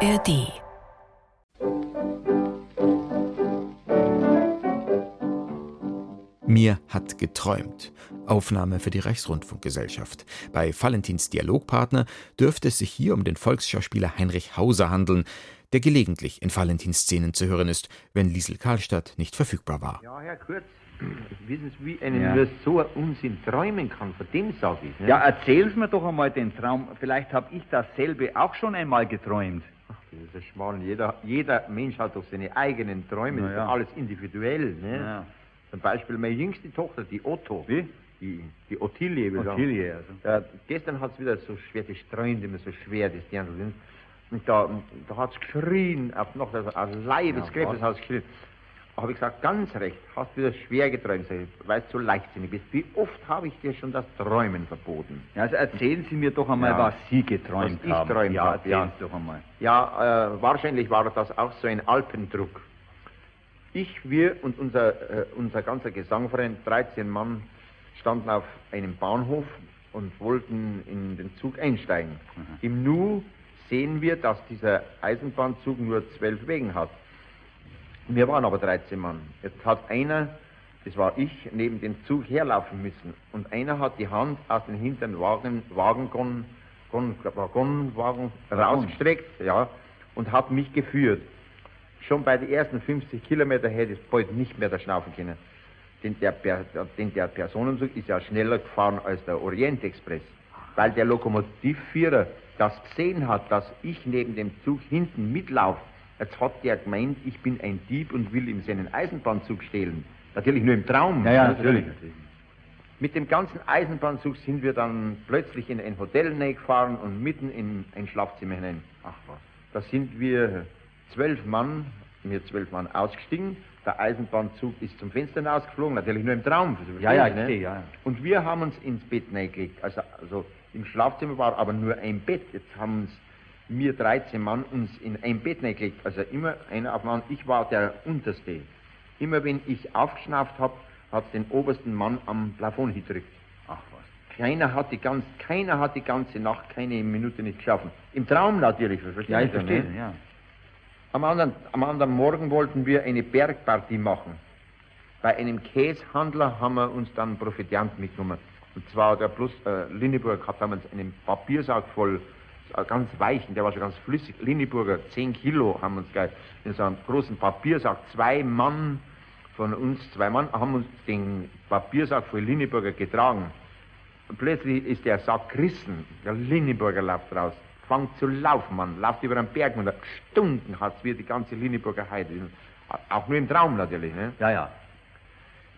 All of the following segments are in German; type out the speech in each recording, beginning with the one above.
ARD Mir hat geträumt. Aufnahme für die Reichsrundfunkgesellschaft. Bei Valentins Dialogpartner dürfte es sich hier um den Volksschauspieler Heinrich Hauser handeln, der gelegentlich in Valentins Szenen zu hören ist, wenn Liesel Karlstadt nicht verfügbar war. Ja, Herr Kurz, wissen Sie, wie einen Ja. nur so ein Unsinn träumen kann, von dem sage ich. Ne? Ja, erzählen Sie mir doch einmal den Traum. Vielleicht habe ich dasselbe auch schon einmal geträumt. Schmarrn. Jeder, jeder Mensch hat doch seine eigenen Träume, das ist ja. alles individuell. Ne? Ja. Zum Beispiel meine jüngste Tochter, die Otto. Wie? Die, die Ottilie. will. Ottilie, also. Ja, gestern hat es wieder so schwer gestreut, immer so schwer, das Dirndl. ne? Und da, da hat es geschrien, auf noch das aus Leibeskräfte was? hat es geschrien. Habe ich gesagt, ganz recht, hast wieder schwer geträumt, ich, weil du so leichtsinnig bist. Wie oft habe ich dir schon das Träumen verboten? Ja, Also erzählen Sie mir doch einmal, Ja. was Sie geträumt Was ich haben. träumt ja, hab, erzählen ja. Sie doch einmal. Ja, äh, wahrscheinlich war das auch so ein Alpendruck. Ich, wir und unser, äh, unser ganzer Gesangverein, 13 Mann, standen auf einem Bahnhof und wollten in den Zug einsteigen. Im Nu sehen wir, dass dieser Eisenbahnzug nur zwölf Wegen hat. Wir waren aber 13 Mann. Jetzt hat einer, das war ich, neben dem Zug herlaufen müssen. Und einer hat die Hand aus dem hinteren Wagen, Wagengon, Gon, Waggonwagen rausgestreckt, ja, und hat mich geführt. Schon bei den ersten 50 Kilometer hätte ich bald nicht mehr da schnaufen können. Denn der, denn der Personenzug ist ja schneller gefahren als der Orientexpress. Weil der Lokomotivführer das gesehen hat, dass ich neben dem Zug hinten mitlaufe. Jetzt hat der gemeint, ich bin ein Dieb und will ihm seinen Eisenbahnzug stehlen. Natürlich nur im Traum. Ja, ja, natürlich. Mit dem ganzen Eisenbahnzug sind wir dann plötzlich in ein Hotel gefahren und mitten in ein Schlafzimmer hinein. Ach was. Da sind wir zwölf Mann, wir zwölf Mann ausgestiegen. Der Eisenbahnzug ist zum Fenster hinausgeflogen, natürlich nur im Traum. Ja, ja, ne? verstehe, ja, ja. Und wir haben uns ins Bett reingelegt. Also, also im Schlafzimmer war aber nur ein Bett. Jetzt haben uns wir 13 Mann uns in ein Bett reingelegt. Also immer einer auf anderen. Ich war der Unterste. Immer wenn ich aufgeschnauft habe, hat es den obersten Mann am Plafond gedrückt. Ach was. Keiner hat die ganz, keiner hat die ganze Nacht keine Minute nicht geschaffen. Im Traum natürlich, verstehen Ja, ich verstehe, ne? ja. Am anderen, am anderen Morgen wollten wir eine Bergpartie machen. Bei einem Käshandler haben wir uns dann Proviant mitgenommen. Und zwar der Plus äh, Linneburg hat damals einen Papiersack voll, ganz weichen, der war schon ganz flüssig. Linneburger, 10 Kilo haben uns gleich in so einem großen Papiersack. Zwei Mann von uns, zwei Mann, haben uns den Papiersack voll Linneburger getragen. Und plötzlich ist der Sack gerissen. Der Linneburger läuft raus. Fängt zu laufen, man. Läuft über einen Berg und Stunden hat es wie die ganze Linneburger Heide. Auch nur im Traum natürlich. Ne? Ja, ja.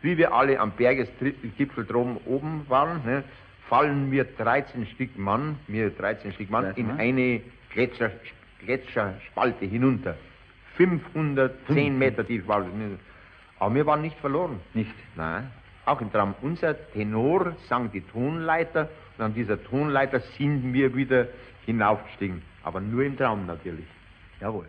Wie wir alle am Bergesgipfel droben oben waren, ne, fallen wir 13 Stück Mann, wir 13 Stück Mann, 13 in eine Gletscher, Gletscherspalte hinunter. 510 Meter tief war das. Aber wir waren nicht verloren. Nicht. Nein, auch im Traum. Unser Tenor sang die Tonleiter und an dieser Tonleiter sind wir wieder hinaufgestiegen. Aber nur im Traum natürlich. Jawohl.